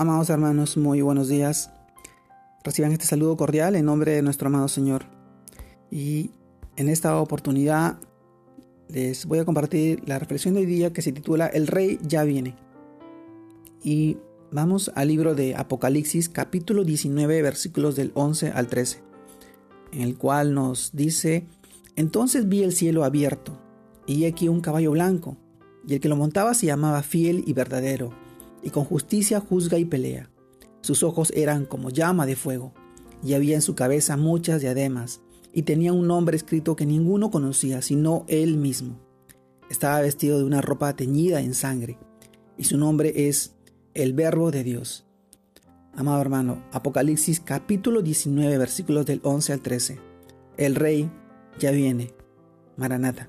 Amados hermanos, muy buenos días. Reciban este saludo cordial en nombre de nuestro amado Señor. Y en esta oportunidad les voy a compartir la reflexión de hoy día que se titula El Rey ya viene. Y vamos al libro de Apocalipsis capítulo 19 versículos del 11 al 13, en el cual nos dice, entonces vi el cielo abierto y aquí un caballo blanco, y el que lo montaba se llamaba fiel y verdadero y con justicia juzga y pelea. Sus ojos eran como llama de fuego, y había en su cabeza muchas diademas, y tenía un nombre escrito que ninguno conocía, sino él mismo. Estaba vestido de una ropa teñida en sangre, y su nombre es el Verbo de Dios. Amado hermano, Apocalipsis capítulo 19 versículos del 11 al 13. El Rey ya viene. Maranata.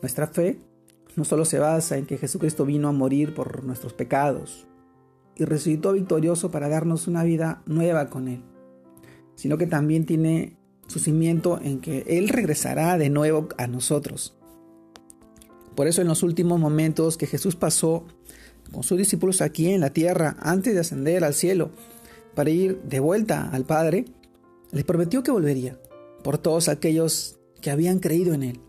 Nuestra fe no solo se basa en que Jesucristo vino a morir por nuestros pecados y resucitó victorioso para darnos una vida nueva con Él, sino que también tiene su cimiento en que Él regresará de nuevo a nosotros. Por eso en los últimos momentos que Jesús pasó con sus discípulos aquí en la tierra, antes de ascender al cielo, para ir de vuelta al Padre, les prometió que volvería por todos aquellos que habían creído en Él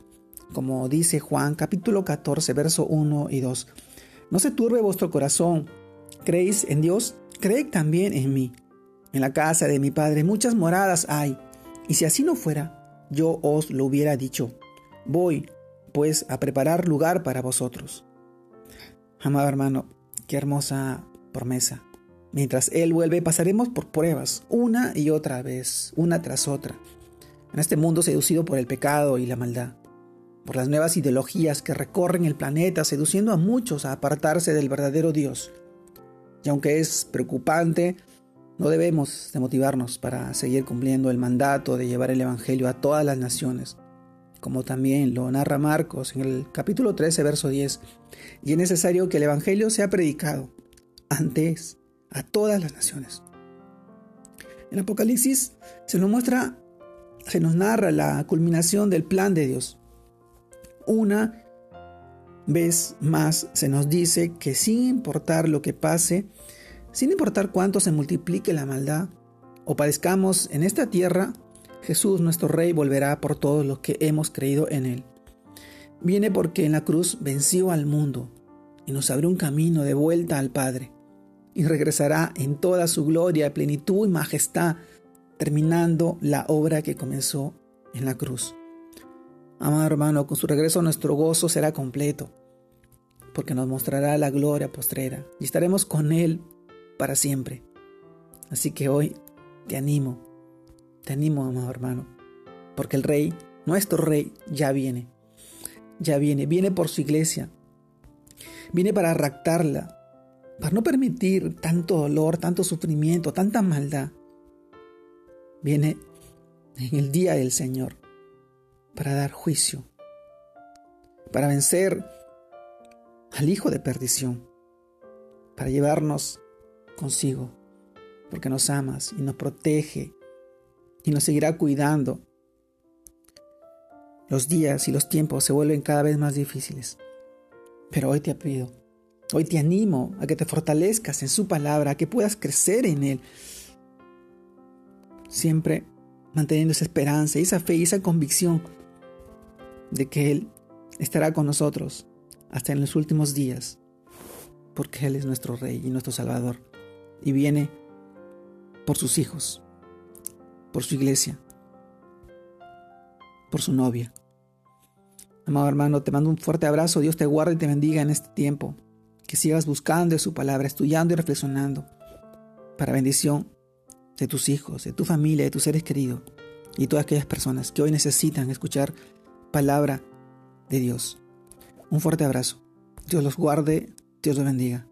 como dice Juan capítulo 14, verso 1 y 2. No se turbe vuestro corazón. ¿Creéis en Dios? Creed también en mí. En la casa de mi Padre muchas moradas hay, y si así no fuera, yo os lo hubiera dicho. Voy, pues, a preparar lugar para vosotros. Amado hermano, qué hermosa promesa. Mientras Él vuelve, pasaremos por pruebas, una y otra vez, una tras otra, en este mundo seducido por el pecado y la maldad por las nuevas ideologías que recorren el planeta, seduciendo a muchos a apartarse del verdadero Dios. Y aunque es preocupante, no debemos de motivarnos para seguir cumpliendo el mandato de llevar el Evangelio a todas las naciones, como también lo narra Marcos en el capítulo 13, verso 10. Y es necesario que el Evangelio sea predicado antes a todas las naciones. En Apocalipsis se nos muestra, se nos narra la culminación del plan de Dios una vez más se nos dice que sin importar lo que pase, sin importar cuánto se multiplique la maldad o padezcamos en esta tierra, Jesús nuestro Rey volverá por todos los que hemos creído en Él. Viene porque en la cruz venció al mundo y nos abrió un camino de vuelta al Padre y regresará en toda su gloria, plenitud y majestad, terminando la obra que comenzó en la cruz. Amado hermano, con su regreso nuestro gozo será completo, porque nos mostrará la gloria postrera y estaremos con Él para siempre. Así que hoy te animo, te animo, amado hermano, porque el Rey, nuestro Rey, ya viene, ya viene, viene por su iglesia, viene para raptarla, para no permitir tanto dolor, tanto sufrimiento, tanta maldad. Viene en el día del Señor para dar juicio, para vencer al hijo de perdición, para llevarnos consigo, porque nos amas y nos protege y nos seguirá cuidando. Los días y los tiempos se vuelven cada vez más difíciles, pero hoy te pido, hoy te animo a que te fortalezcas en su palabra, a que puedas crecer en él, siempre manteniendo esa esperanza, esa fe y esa convicción de que Él estará con nosotros hasta en los últimos días, porque Él es nuestro Rey y nuestro Salvador, y viene por sus hijos, por su iglesia, por su novia. Amado hermano, te mando un fuerte abrazo, Dios te guarde y te bendiga en este tiempo, que sigas buscando su palabra, estudiando y reflexionando, para bendición de tus hijos, de tu familia, de tus seres queridos y todas aquellas personas que hoy necesitan escuchar palabra de Dios. Un fuerte abrazo. Dios los guarde, Dios los bendiga.